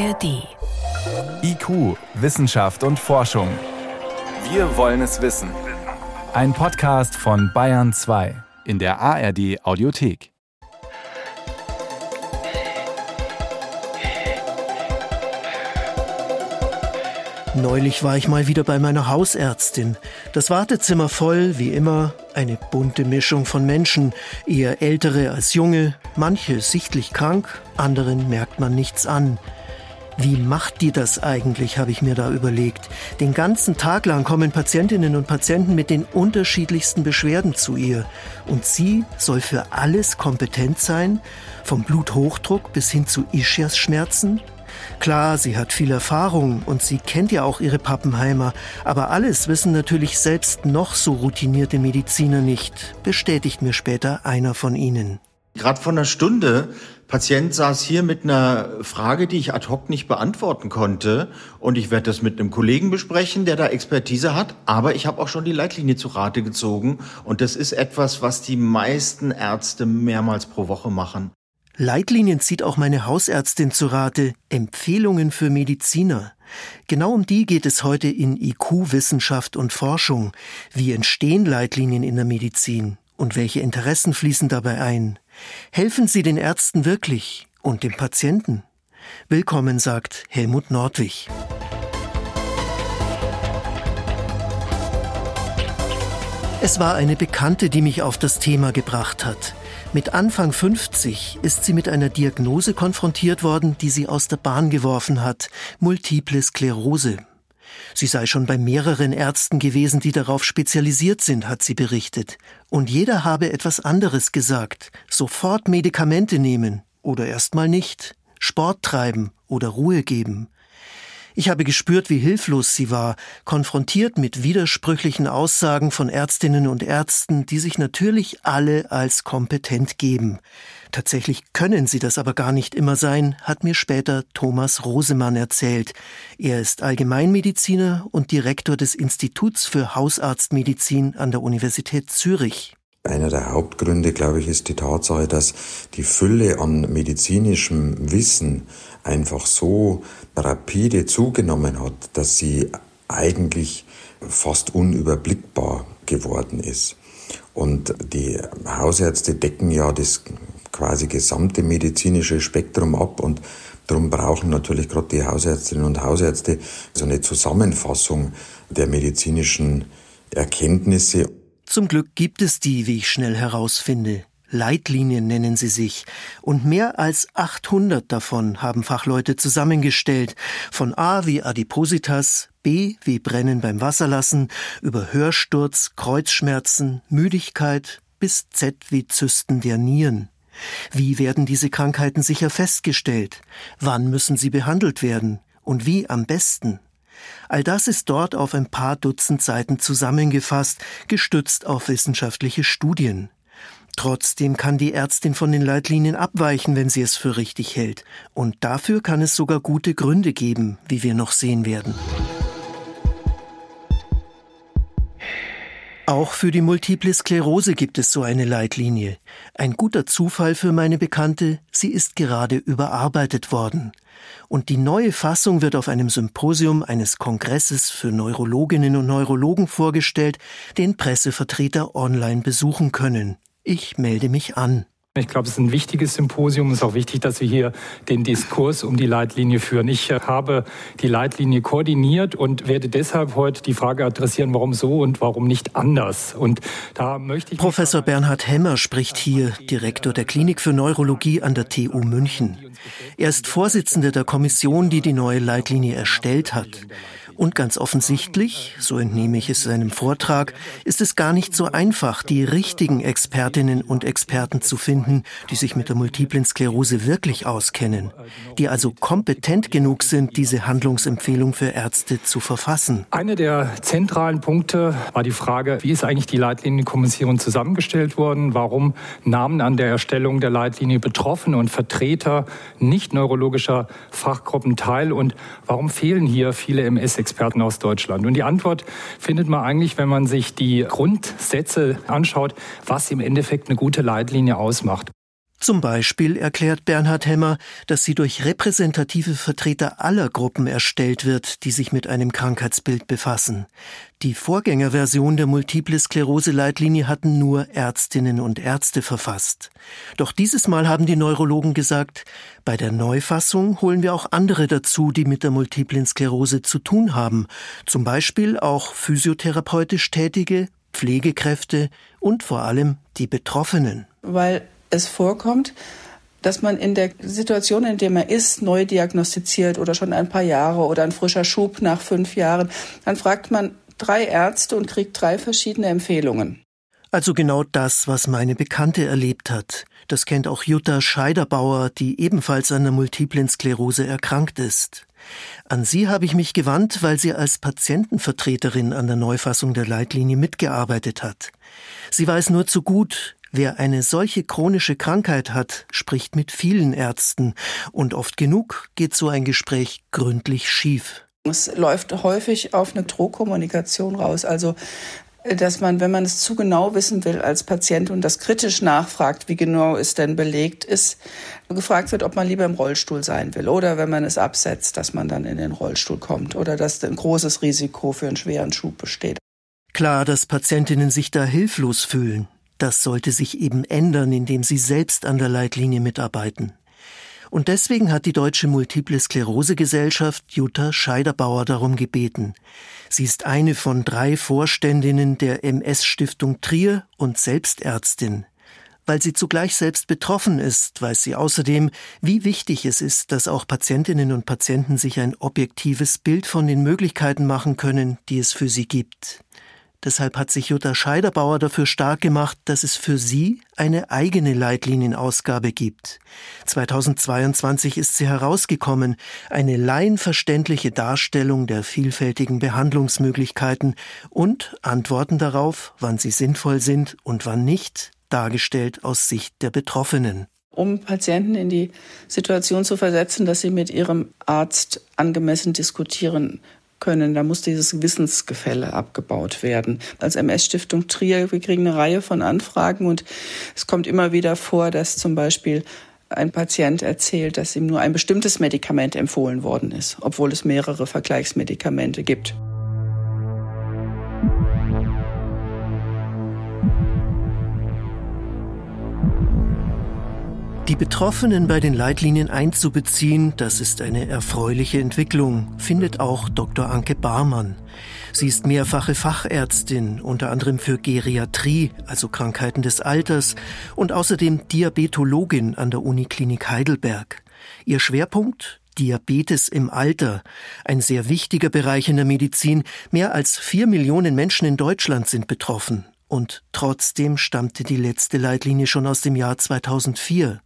ARD. IQ, Wissenschaft und Forschung. Wir wollen es wissen. Ein Podcast von Bayern 2 in der ARD Audiothek. Neulich war ich mal wieder bei meiner Hausärztin. Das Wartezimmer voll, wie immer, eine bunte Mischung von Menschen, eher ältere als junge, manche sichtlich krank, anderen merkt man nichts an. Wie macht die das eigentlich, habe ich mir da überlegt. Den ganzen Tag lang kommen Patientinnen und Patienten mit den unterschiedlichsten Beschwerden zu ihr. Und sie soll für alles kompetent sein, vom Bluthochdruck bis hin zu Ischiasschmerzen. Klar, sie hat viel Erfahrung und sie kennt ja auch ihre Pappenheimer, aber alles wissen natürlich selbst noch so routinierte Mediziner nicht, bestätigt mir später einer von ihnen. Gerade vor einer Stunde, Patient saß hier mit einer Frage, die ich ad hoc nicht beantworten konnte. Und ich werde das mit einem Kollegen besprechen, der da Expertise hat. Aber ich habe auch schon die Leitlinie zu Rate gezogen. Und das ist etwas, was die meisten Ärzte mehrmals pro Woche machen. Leitlinien zieht auch meine Hausärztin zu Rate. Empfehlungen für Mediziner. Genau um die geht es heute in IQ Wissenschaft und Forschung. Wie entstehen Leitlinien in der Medizin? Und welche Interessen fließen dabei ein? Helfen sie den Ärzten wirklich und dem Patienten? Willkommen, sagt Helmut Nordwig. Es war eine Bekannte, die mich auf das Thema gebracht hat. Mit Anfang 50 ist sie mit einer Diagnose konfrontiert worden, die sie aus der Bahn geworfen hat, multiple Sklerose. Sie sei schon bei mehreren Ärzten gewesen, die darauf spezialisiert sind, hat sie berichtet. Und jeder habe etwas anderes gesagt. Sofort Medikamente nehmen oder erstmal nicht. Sport treiben oder Ruhe geben. Ich habe gespürt, wie hilflos sie war, konfrontiert mit widersprüchlichen Aussagen von Ärztinnen und Ärzten, die sich natürlich alle als kompetent geben. Tatsächlich können sie das aber gar nicht immer sein, hat mir später Thomas Rosemann erzählt. Er ist Allgemeinmediziner und Direktor des Instituts für Hausarztmedizin an der Universität Zürich. Einer der Hauptgründe, glaube ich, ist die Tatsache, dass die Fülle an medizinischem Wissen einfach so rapide zugenommen hat, dass sie eigentlich fast unüberblickbar geworden ist. Und die Hausärzte decken ja das quasi gesamte medizinische Spektrum ab und darum brauchen natürlich gerade die Hausärztinnen und Hausärzte so eine Zusammenfassung der medizinischen Erkenntnisse. Zum Glück gibt es die, wie ich schnell herausfinde. Leitlinien nennen sie sich, und mehr als 800 davon haben Fachleute zusammengestellt, von A wie Adipositas, B wie Brennen beim Wasserlassen, über Hörsturz, Kreuzschmerzen, Müdigkeit bis Z wie Zysten der Nieren. Wie werden diese Krankheiten sicher festgestellt? Wann müssen sie behandelt werden? Und wie am besten? All das ist dort auf ein paar Dutzend Seiten zusammengefasst, gestützt auf wissenschaftliche Studien. Trotzdem kann die Ärztin von den Leitlinien abweichen, wenn sie es für richtig hält. Und dafür kann es sogar gute Gründe geben, wie wir noch sehen werden. Auch für die Multiple Sklerose gibt es so eine Leitlinie. Ein guter Zufall für meine Bekannte, sie ist gerade überarbeitet worden. Und die neue Fassung wird auf einem Symposium eines Kongresses für Neurologinnen und Neurologen vorgestellt, den Pressevertreter online besuchen können. Ich melde mich an. Ich glaube, es ist ein wichtiges Symposium. Es ist auch wichtig, dass wir hier den Diskurs um die Leitlinie führen. Ich äh, habe die Leitlinie koordiniert und werde deshalb heute die Frage adressieren, warum so und warum nicht anders. Und da möchte ich Professor Bernhard Hemmer spricht hier, Direktor der Klinik für Neurologie an der TU München. Er ist Vorsitzender der Kommission, die die neue Leitlinie erstellt hat. Und ganz offensichtlich, so entnehme ich es seinem Vortrag, ist es gar nicht so einfach, die richtigen Expertinnen und Experten zu finden, die sich mit der multiplen Sklerose wirklich auskennen, die also kompetent genug sind, diese Handlungsempfehlung für Ärzte zu verfassen. Einer der zentralen Punkte war die Frage, wie ist eigentlich die Leitlinienkommission zusammengestellt worden? Warum nahmen an der Erstellung der Leitlinie Betroffene und Vertreter nicht neurologischer Fachgruppen teil? Und warum fehlen hier viele MS-Experten? Experten aus Deutschland. Und die Antwort findet man eigentlich, wenn man sich die Grundsätze anschaut, was im Endeffekt eine gute Leitlinie ausmacht. Zum Beispiel erklärt Bernhard Hemmer, dass sie durch repräsentative Vertreter aller Gruppen erstellt wird, die sich mit einem Krankheitsbild befassen. Die Vorgängerversion der Multiple Sklerose-Leitlinie hatten nur Ärztinnen und Ärzte verfasst. Doch dieses Mal haben die Neurologen gesagt, bei der Neufassung holen wir auch andere dazu, die mit der multiplen Sklerose zu tun haben. Zum Beispiel auch physiotherapeutisch Tätige, Pflegekräfte und vor allem die Betroffenen. Weil es vorkommt, dass man in der Situation, in der man ist, neu diagnostiziert oder schon ein paar Jahre oder ein frischer Schub nach fünf Jahren, dann fragt man drei Ärzte und kriegt drei verschiedene Empfehlungen. Also genau das, was meine Bekannte erlebt hat. Das kennt auch Jutta Scheiderbauer, die ebenfalls an der multiplen Sklerose erkrankt ist. An sie habe ich mich gewandt, weil sie als Patientenvertreterin an der Neufassung der Leitlinie mitgearbeitet hat. Sie weiß nur zu gut, Wer eine solche chronische Krankheit hat, spricht mit vielen Ärzten und oft genug geht so ein Gespräch gründlich schief. Es läuft häufig auf eine Drohkommunikation raus, also dass man, wenn man es zu genau wissen will als Patient und das kritisch nachfragt, wie genau es denn belegt ist, gefragt wird, ob man lieber im Rollstuhl sein will oder wenn man es absetzt, dass man dann in den Rollstuhl kommt oder dass ein großes Risiko für einen schweren Schub besteht. Klar, dass Patientinnen sich da hilflos fühlen. Das sollte sich eben ändern, indem sie selbst an der Leitlinie mitarbeiten. Und deswegen hat die Deutsche Multiple Sklerose Gesellschaft Jutta Scheiderbauer darum gebeten. Sie ist eine von drei Vorständinnen der MS-Stiftung Trier und Selbstärztin. Weil sie zugleich selbst betroffen ist, weiß sie außerdem, wie wichtig es ist, dass auch Patientinnen und Patienten sich ein objektives Bild von den Möglichkeiten machen können, die es für sie gibt. Deshalb hat sich Jutta Scheiderbauer dafür stark gemacht, dass es für sie eine eigene Leitlienienausgabe gibt. 2022 ist sie herausgekommen, eine laienverständliche Darstellung der vielfältigen Behandlungsmöglichkeiten und Antworten darauf, wann sie sinnvoll sind und wann nicht, dargestellt aus Sicht der Betroffenen um Patienten in die Situation zu versetzen, dass sie mit ihrem Arzt angemessen diskutieren können. Da muss dieses Wissensgefälle abgebaut werden. Als MS-Stiftung Trier, wir kriegen eine Reihe von Anfragen und es kommt immer wieder vor, dass zum Beispiel ein Patient erzählt, dass ihm nur ein bestimmtes Medikament empfohlen worden ist, obwohl es mehrere Vergleichsmedikamente gibt. Betroffenen bei den Leitlinien einzubeziehen, das ist eine erfreuliche Entwicklung, findet auch Dr. Anke Barmann. Sie ist mehrfache Fachärztin, unter anderem für Geriatrie, also Krankheiten des Alters, und außerdem Diabetologin an der Uniklinik Heidelberg. Ihr Schwerpunkt? Diabetes im Alter, ein sehr wichtiger Bereich in der Medizin. Mehr als vier Millionen Menschen in Deutschland sind betroffen. Und trotzdem stammte die letzte Leitlinie schon aus dem Jahr 2004.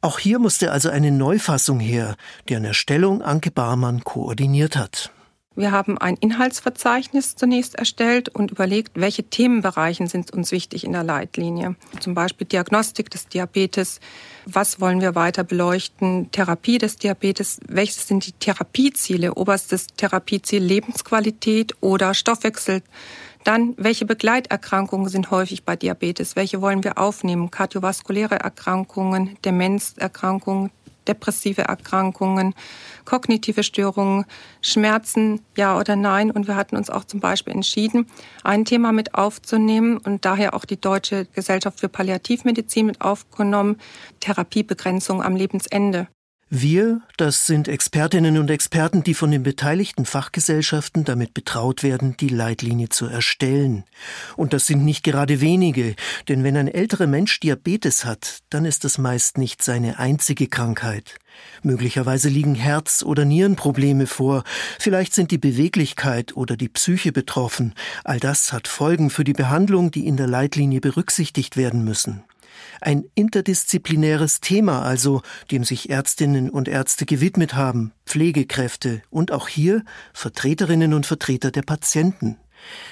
Auch hier musste also eine Neufassung her, deren Erstellung Anke Barmann koordiniert hat. Wir haben ein Inhaltsverzeichnis zunächst erstellt und überlegt, welche Themenbereiche sind uns wichtig in der Leitlinie. Zum Beispiel Diagnostik des Diabetes. Was wollen wir weiter beleuchten? Therapie des Diabetes. Welches sind die Therapieziele? Oberstes Therapieziel Lebensqualität oder Stoffwechsel dann, welche Begleiterkrankungen sind häufig bei Diabetes? Welche wollen wir aufnehmen? Kardiovaskuläre Erkrankungen, Demenzerkrankungen, depressive Erkrankungen, kognitive Störungen, Schmerzen, ja oder nein. Und wir hatten uns auch zum Beispiel entschieden, ein Thema mit aufzunehmen und daher auch die Deutsche Gesellschaft für Palliativmedizin mit aufgenommen, Therapiebegrenzung am Lebensende. Wir, das sind Expertinnen und Experten, die von den beteiligten Fachgesellschaften damit betraut werden, die Leitlinie zu erstellen. Und das sind nicht gerade wenige, denn wenn ein älterer Mensch Diabetes hat, dann ist das meist nicht seine einzige Krankheit. Möglicherweise liegen Herz- oder Nierenprobleme vor, vielleicht sind die Beweglichkeit oder die Psyche betroffen. All das hat Folgen für die Behandlung, die in der Leitlinie berücksichtigt werden müssen. Ein interdisziplinäres Thema also, dem sich Ärztinnen und Ärzte gewidmet haben, Pflegekräfte und auch hier Vertreterinnen und Vertreter der Patienten.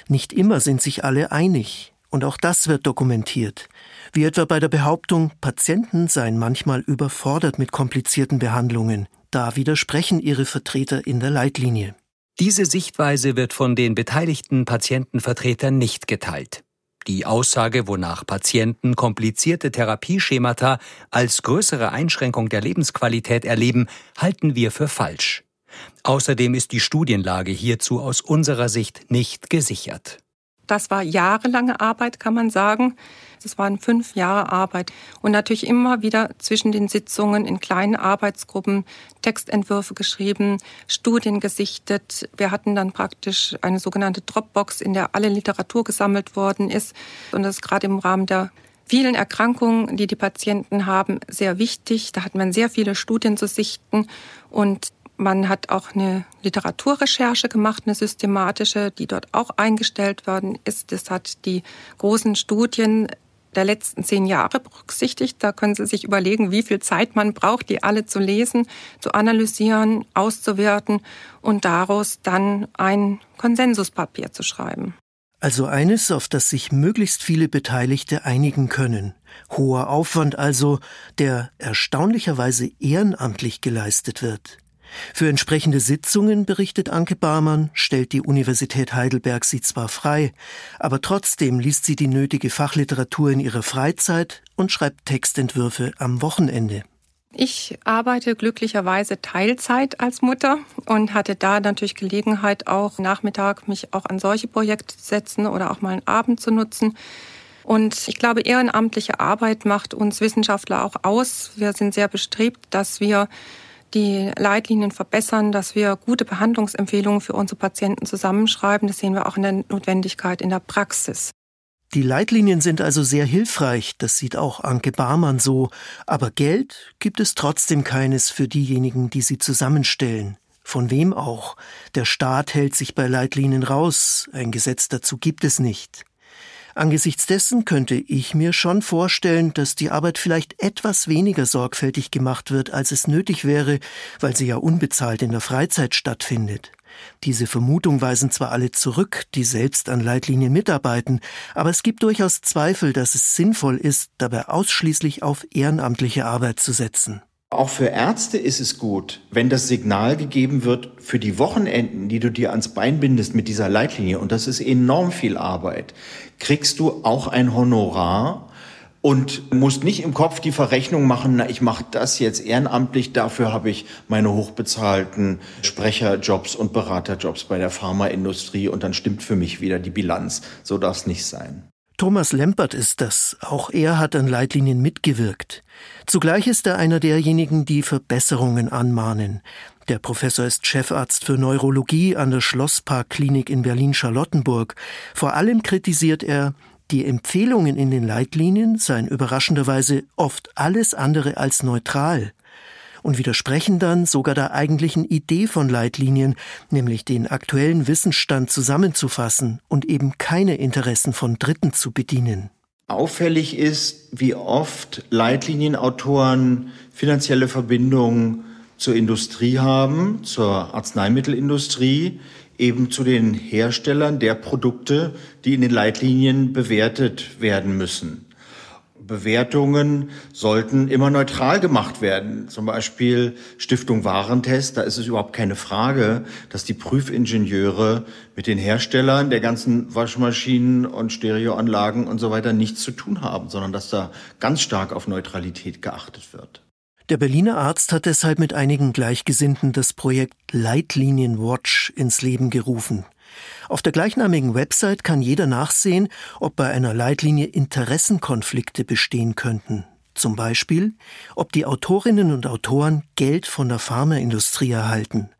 Nicht immer sind sich alle einig. Und auch das wird dokumentiert. Wie etwa bei der Behauptung, Patienten seien manchmal überfordert mit komplizierten Behandlungen. Da widersprechen ihre Vertreter in der Leitlinie. Diese Sichtweise wird von den beteiligten Patientenvertretern nicht geteilt. Die Aussage, wonach Patienten komplizierte Therapieschemata als größere Einschränkung der Lebensqualität erleben, halten wir für falsch. Außerdem ist die Studienlage hierzu aus unserer Sicht nicht gesichert. Das war jahrelange Arbeit, kann man sagen. Es waren fünf Jahre Arbeit und natürlich immer wieder zwischen den Sitzungen in kleinen Arbeitsgruppen Textentwürfe geschrieben, Studien gesichtet. Wir hatten dann praktisch eine sogenannte Dropbox, in der alle Literatur gesammelt worden ist. Und das ist gerade im Rahmen der vielen Erkrankungen, die die Patienten haben, sehr wichtig. Da hat man sehr viele Studien zu sichten und man hat auch eine Literaturrecherche gemacht, eine systematische, die dort auch eingestellt worden ist. Das hat die großen Studien der letzten zehn Jahre berücksichtigt. Da können Sie sich überlegen, wie viel Zeit man braucht, die alle zu lesen, zu analysieren, auszuwerten und daraus dann ein Konsensuspapier zu schreiben. Also eines, auf das sich möglichst viele Beteiligte einigen können. Hoher Aufwand also, der erstaunlicherweise ehrenamtlich geleistet wird. Für entsprechende Sitzungen, berichtet Anke Barmann, stellt die Universität Heidelberg sie zwar frei, aber trotzdem liest sie die nötige Fachliteratur in ihrer Freizeit und schreibt Textentwürfe am Wochenende. Ich arbeite glücklicherweise Teilzeit als Mutter und hatte da natürlich Gelegenheit, auch Nachmittag mich auch an solche Projekte zu setzen oder auch mal einen Abend zu nutzen. Und ich glaube, ehrenamtliche Arbeit macht uns Wissenschaftler auch aus. Wir sind sehr bestrebt, dass wir die Leitlinien verbessern, dass wir gute Behandlungsempfehlungen für unsere Patienten zusammenschreiben. Das sehen wir auch in der Notwendigkeit in der Praxis. Die Leitlinien sind also sehr hilfreich, das sieht auch Anke Barmann so, aber Geld gibt es trotzdem keines für diejenigen, die sie zusammenstellen. Von wem auch? Der Staat hält sich bei Leitlinien raus, ein Gesetz dazu gibt es nicht. Angesichts dessen könnte ich mir schon vorstellen, dass die Arbeit vielleicht etwas weniger sorgfältig gemacht wird, als es nötig wäre, weil sie ja unbezahlt in der Freizeit stattfindet. Diese Vermutung weisen zwar alle zurück, die selbst an Leitlinien mitarbeiten, aber es gibt durchaus Zweifel, dass es sinnvoll ist, dabei ausschließlich auf ehrenamtliche Arbeit zu setzen. Auch für Ärzte ist es gut, wenn das Signal gegeben wird, für die Wochenenden, die du dir ans Bein bindest mit dieser Leitlinie, und das ist enorm viel Arbeit, kriegst du auch ein Honorar und musst nicht im Kopf die Verrechnung machen, na, ich mache das jetzt ehrenamtlich, dafür habe ich meine hochbezahlten Sprecherjobs und Beraterjobs bei der Pharmaindustrie und dann stimmt für mich wieder die Bilanz. So darf es nicht sein. Thomas Lempert ist das. Auch er hat an Leitlinien mitgewirkt. Zugleich ist er einer derjenigen, die Verbesserungen anmahnen. Der Professor ist Chefarzt für Neurologie an der Schlossparkklinik in Berlin-Charlottenburg. Vor allem kritisiert er, die Empfehlungen in den Leitlinien seien überraschenderweise oft alles andere als neutral und widersprechen dann sogar der eigentlichen Idee von Leitlinien, nämlich den aktuellen Wissensstand zusammenzufassen und eben keine Interessen von Dritten zu bedienen. Auffällig ist, wie oft Leitlinienautoren finanzielle Verbindungen zur Industrie haben, zur Arzneimittelindustrie, eben zu den Herstellern der Produkte, die in den Leitlinien bewertet werden müssen. Bewertungen sollten immer neutral gemacht werden. Zum Beispiel Stiftung Warentest, da ist es überhaupt keine Frage, dass die Prüfingenieure mit den Herstellern der ganzen Waschmaschinen und Stereoanlagen und so weiter nichts zu tun haben, sondern dass da ganz stark auf Neutralität geachtet wird. Der Berliner Arzt hat deshalb mit einigen Gleichgesinnten das Projekt Leitlinien Watch ins Leben gerufen. Auf der gleichnamigen Website kann jeder nachsehen, ob bei einer Leitlinie Interessenkonflikte bestehen könnten. Zum Beispiel, ob die Autorinnen und Autoren Geld von der Pharmaindustrie erhalten.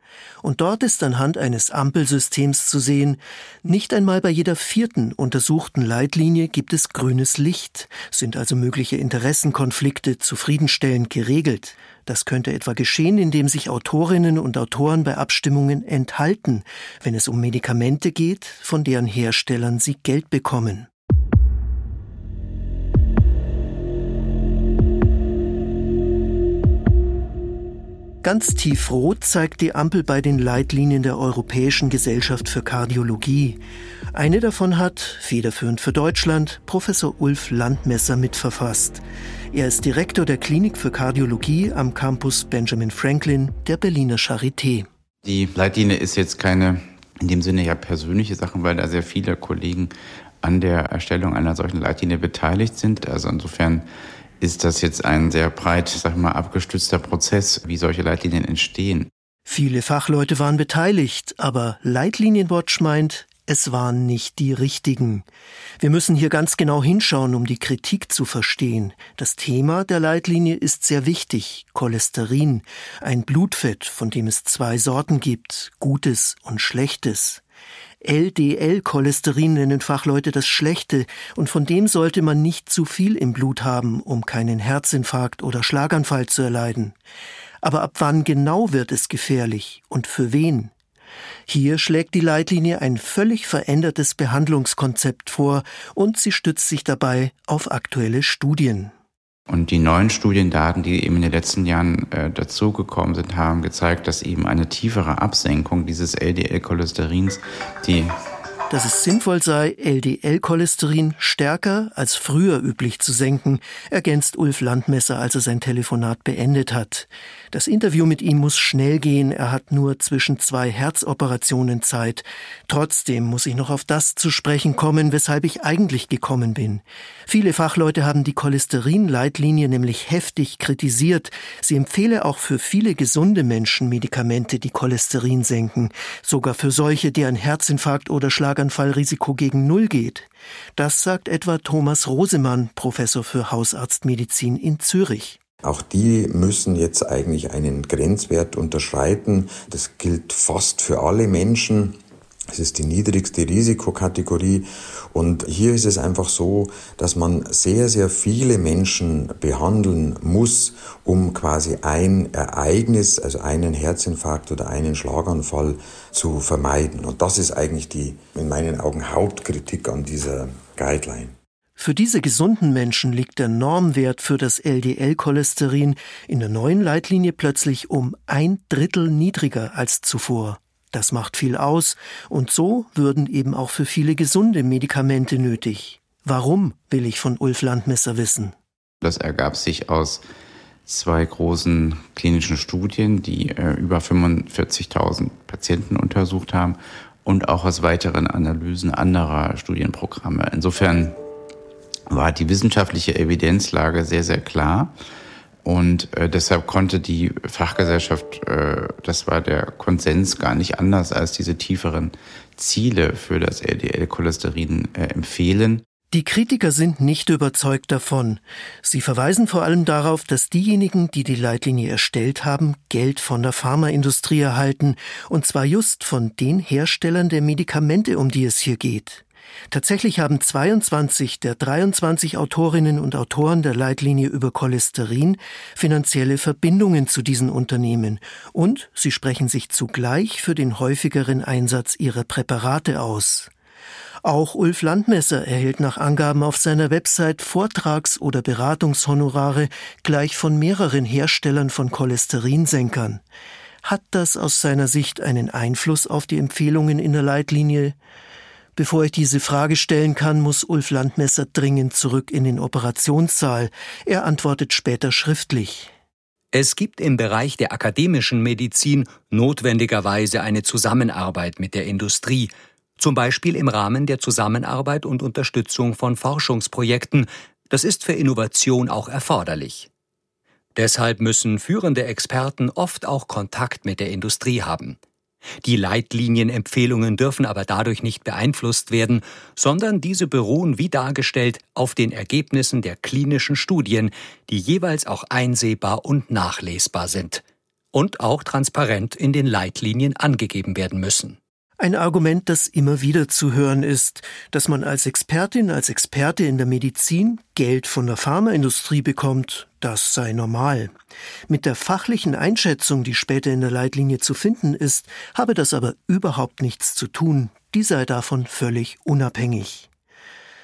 Und dort ist anhand eines Ampelsystems zu sehen, nicht einmal bei jeder vierten untersuchten Leitlinie gibt es grünes Licht, sind also mögliche Interessenkonflikte zufriedenstellend geregelt. Das könnte etwa geschehen, indem sich Autorinnen und Autoren bei Abstimmungen enthalten, wenn es um Medikamente geht, von deren Herstellern sie Geld bekommen. Ganz tiefrot zeigt die Ampel bei den Leitlinien der Europäischen Gesellschaft für Kardiologie. Eine davon hat, federführend für Deutschland, Professor Ulf Landmesser mitverfasst. Er ist Direktor der Klinik für Kardiologie am Campus Benjamin Franklin der Berliner Charité. Die Leitlinie ist jetzt keine in dem Sinne ja persönliche Sachen, weil da sehr viele Kollegen an der Erstellung einer solchen Leitlinie beteiligt sind. Also insofern ist das jetzt ein sehr breit, sag mal, abgestützter Prozess, wie solche Leitlinien entstehen. Viele Fachleute waren beteiligt, aber Leitlinienwatch meint, es waren nicht die richtigen. Wir müssen hier ganz genau hinschauen, um die Kritik zu verstehen. Das Thema der Leitlinie ist sehr wichtig. Cholesterin, ein Blutfett, von dem es zwei Sorten gibt, gutes und schlechtes. LDL-Cholesterin nennen Fachleute das Schlechte, und von dem sollte man nicht zu viel im Blut haben, um keinen Herzinfarkt oder Schlaganfall zu erleiden. Aber ab wann genau wird es gefährlich und für wen? Hier schlägt die Leitlinie ein völlig verändertes Behandlungskonzept vor und sie stützt sich dabei auf aktuelle Studien. Und die neuen Studiendaten, die eben in den letzten Jahren äh, dazugekommen sind, haben gezeigt, dass eben eine tiefere Absenkung dieses LDL-Cholesterins die dass es sinnvoll sei, LDL-Cholesterin stärker als früher üblich zu senken, ergänzt Ulf Landmesser, als er sein Telefonat beendet hat. Das Interview mit ihm muss schnell gehen, er hat nur zwischen zwei Herzoperationen Zeit. Trotzdem muss ich noch auf das zu sprechen kommen, weshalb ich eigentlich gekommen bin. Viele Fachleute haben die Cholesterin-Leitlinie nämlich heftig kritisiert. Sie empfehle auch für viele gesunde Menschen Medikamente, die Cholesterin senken, sogar für solche, deren Herzinfarkt oder Schlaganfallrisiko gegen Null geht. Das sagt etwa Thomas Rosemann, Professor für Hausarztmedizin in Zürich. Auch die müssen jetzt eigentlich einen Grenzwert unterschreiten. Das gilt fast für alle Menschen. Es ist die niedrigste Risikokategorie und hier ist es einfach so, dass man sehr, sehr viele Menschen behandeln muss, um quasi ein Ereignis, also einen Herzinfarkt oder einen Schlaganfall zu vermeiden. Und das ist eigentlich die, in meinen Augen, Hauptkritik an dieser Guideline. Für diese gesunden Menschen liegt der Normwert für das LDL-Cholesterin in der neuen Leitlinie plötzlich um ein Drittel niedriger als zuvor. Das macht viel aus, und so würden eben auch für viele gesunde Medikamente nötig. Warum, will ich von Ulf Landmesser wissen. Das ergab sich aus zwei großen klinischen Studien, die äh, über 45.000 Patienten untersucht haben und auch aus weiteren Analysen anderer Studienprogramme. Insofern war die wissenschaftliche Evidenzlage sehr, sehr klar. Und äh, deshalb konnte die Fachgesellschaft, äh, das war der Konsens, gar nicht anders als diese tieferen Ziele für das LDL-Cholesterin äh, empfehlen. Die Kritiker sind nicht überzeugt davon. Sie verweisen vor allem darauf, dass diejenigen, die die Leitlinie erstellt haben, Geld von der Pharmaindustrie erhalten, und zwar just von den Herstellern der Medikamente, um die es hier geht. Tatsächlich haben 22 der 23 Autorinnen und Autoren der Leitlinie über Cholesterin finanzielle Verbindungen zu diesen Unternehmen und sie sprechen sich zugleich für den häufigeren Einsatz ihrer Präparate aus. Auch Ulf Landmesser erhält nach Angaben auf seiner Website Vortrags- oder Beratungshonorare gleich von mehreren Herstellern von Cholesterinsenkern. Hat das aus seiner Sicht einen Einfluss auf die Empfehlungen in der Leitlinie? Bevor ich diese Frage stellen kann, muss Ulf Landmesser dringend zurück in den Operationssaal. Er antwortet später schriftlich. Es gibt im Bereich der akademischen Medizin notwendigerweise eine Zusammenarbeit mit der Industrie, zum Beispiel im Rahmen der Zusammenarbeit und Unterstützung von Forschungsprojekten. Das ist für Innovation auch erforderlich. Deshalb müssen führende Experten oft auch Kontakt mit der Industrie haben. Die Leitlinienempfehlungen dürfen aber dadurch nicht beeinflusst werden, sondern diese beruhen, wie dargestellt, auf den Ergebnissen der klinischen Studien, die jeweils auch einsehbar und nachlesbar sind und auch transparent in den Leitlinien angegeben werden müssen. Ein Argument, das immer wieder zu hören ist, dass man als Expertin, als Experte in der Medizin Geld von der Pharmaindustrie bekommt, das sei normal. Mit der fachlichen Einschätzung, die später in der Leitlinie zu finden ist, habe das aber überhaupt nichts zu tun, die sei davon völlig unabhängig.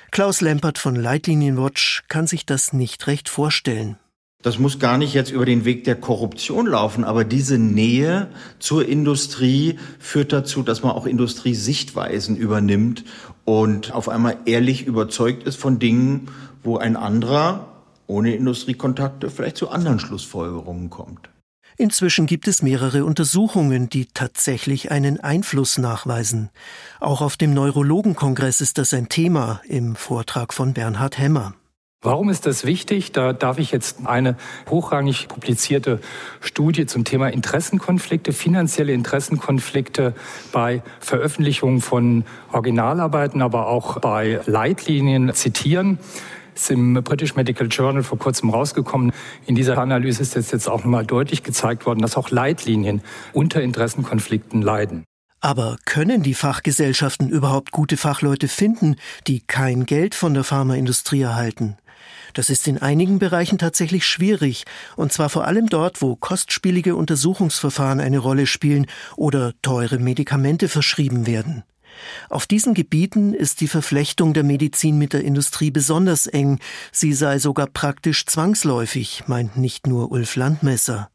Klaus Lempert von Leitlinienwatch kann sich das nicht recht vorstellen. Das muss gar nicht jetzt über den Weg der Korruption laufen, aber diese Nähe zur Industrie führt dazu, dass man auch Industriesichtweisen übernimmt und auf einmal ehrlich überzeugt ist von Dingen, wo ein anderer ohne Industriekontakte vielleicht zu anderen Schlussfolgerungen kommt. Inzwischen gibt es mehrere Untersuchungen, die tatsächlich einen Einfluss nachweisen. Auch auf dem Neurologenkongress ist das ein Thema im Vortrag von Bernhard Hemmer. Warum ist das wichtig? Da darf ich jetzt eine hochrangig publizierte Studie zum Thema Interessenkonflikte, finanzielle Interessenkonflikte bei Veröffentlichung von Originalarbeiten, aber auch bei Leitlinien zitieren ist im British Medical Journal vor kurzem rausgekommen. In dieser Analyse ist jetzt auch nochmal deutlich gezeigt worden, dass auch Leitlinien unter Interessenkonflikten leiden. Aber können die Fachgesellschaften überhaupt gute Fachleute finden, die kein Geld von der Pharmaindustrie erhalten? Das ist in einigen Bereichen tatsächlich schwierig, und zwar vor allem dort, wo kostspielige Untersuchungsverfahren eine Rolle spielen oder teure Medikamente verschrieben werden. Auf diesen Gebieten ist die Verflechtung der Medizin mit der Industrie besonders eng, sie sei sogar praktisch zwangsläufig, meint nicht nur Ulf Landmesser.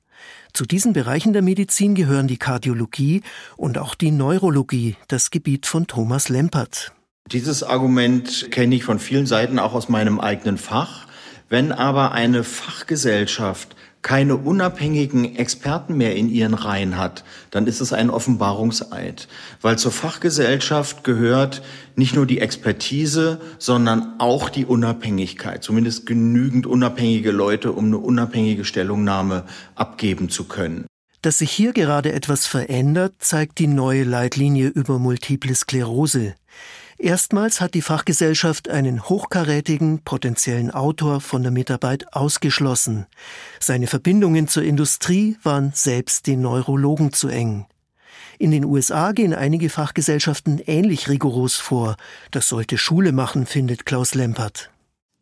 Zu diesen Bereichen der Medizin gehören die Kardiologie und auch die Neurologie, das Gebiet von Thomas Lempert. Dieses Argument kenne ich von vielen Seiten auch aus meinem eigenen Fach. Wenn aber eine Fachgesellschaft keine unabhängigen Experten mehr in ihren Reihen hat, dann ist es ein Offenbarungseid. Weil zur Fachgesellschaft gehört nicht nur die Expertise, sondern auch die Unabhängigkeit. Zumindest genügend unabhängige Leute, um eine unabhängige Stellungnahme abgeben zu können. Dass sich hier gerade etwas verändert, zeigt die neue Leitlinie über multiple Sklerose. Erstmals hat die Fachgesellschaft einen hochkarätigen, potenziellen Autor von der Mitarbeit ausgeschlossen. Seine Verbindungen zur Industrie waren selbst den Neurologen zu eng. In den USA gehen einige Fachgesellschaften ähnlich rigoros vor. Das sollte Schule machen, findet Klaus Lempert.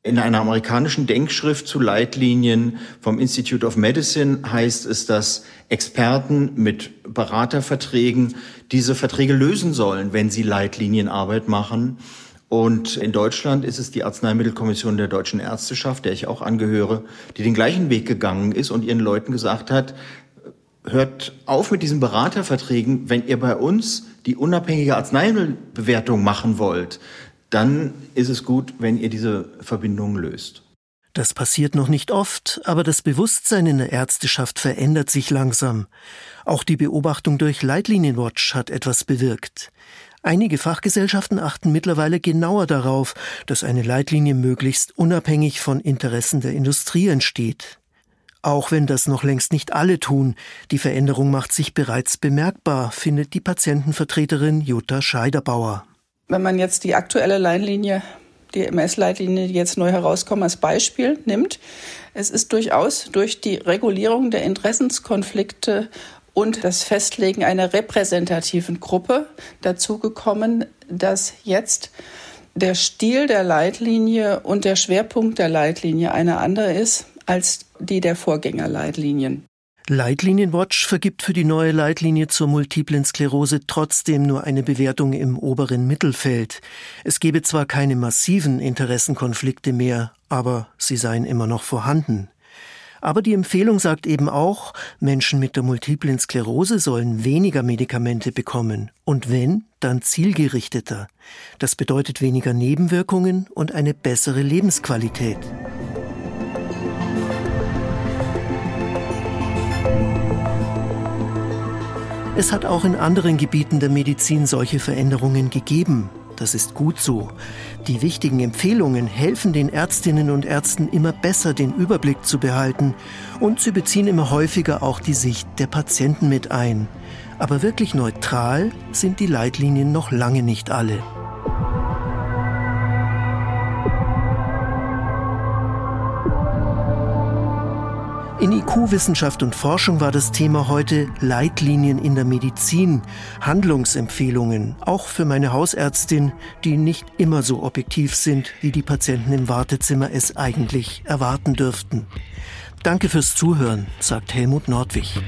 In einer amerikanischen Denkschrift zu Leitlinien vom Institute of Medicine heißt es, dass Experten mit Beraterverträgen diese Verträge lösen sollen, wenn sie Leitlinienarbeit machen. Und in Deutschland ist es die Arzneimittelkommission der deutschen Ärzteschaft, der ich auch angehöre, die den gleichen Weg gegangen ist und ihren Leuten gesagt hat, hört auf mit diesen Beraterverträgen, wenn ihr bei uns die unabhängige Arzneimittelbewertung machen wollt, dann ist es gut, wenn ihr diese Verbindung löst. Das passiert noch nicht oft, aber das Bewusstsein in der Ärzteschaft verändert sich langsam. Auch die Beobachtung durch Leitlinienwatch hat etwas bewirkt. Einige Fachgesellschaften achten mittlerweile genauer darauf, dass eine Leitlinie möglichst unabhängig von Interessen der Industrie entsteht. Auch wenn das noch längst nicht alle tun, die Veränderung macht sich bereits bemerkbar, findet die Patientenvertreterin Jutta Scheiderbauer. Wenn man jetzt die aktuelle Leitlinie, die MS-Leitlinie, die jetzt neu herauskommt, als Beispiel nimmt, es ist durchaus durch die Regulierung der Interessenskonflikte und das Festlegen einer repräsentativen Gruppe dazu gekommen, dass jetzt der Stil der Leitlinie und der Schwerpunkt der Leitlinie eine andere ist als die der Vorgängerleitlinien. Leitlinienwatch vergibt für die neue Leitlinie zur multiplen Sklerose trotzdem nur eine Bewertung im oberen Mittelfeld. Es gebe zwar keine massiven Interessenkonflikte mehr, aber sie seien immer noch vorhanden. Aber die Empfehlung sagt eben auch, Menschen mit der multiplen Sklerose sollen weniger Medikamente bekommen. Und wenn, dann zielgerichteter. Das bedeutet weniger Nebenwirkungen und eine bessere Lebensqualität. Es hat auch in anderen Gebieten der Medizin solche Veränderungen gegeben. Das ist gut so. Die wichtigen Empfehlungen helfen den Ärztinnen und Ärzten immer besser den Überblick zu behalten und sie beziehen immer häufiger auch die Sicht der Patienten mit ein. Aber wirklich neutral sind die Leitlinien noch lange nicht alle. In IQ Wissenschaft und Forschung war das Thema heute Leitlinien in der Medizin, Handlungsempfehlungen, auch für meine Hausärztin, die nicht immer so objektiv sind, wie die Patienten im Wartezimmer es eigentlich erwarten dürften. Danke fürs Zuhören, sagt Helmut Nordwig.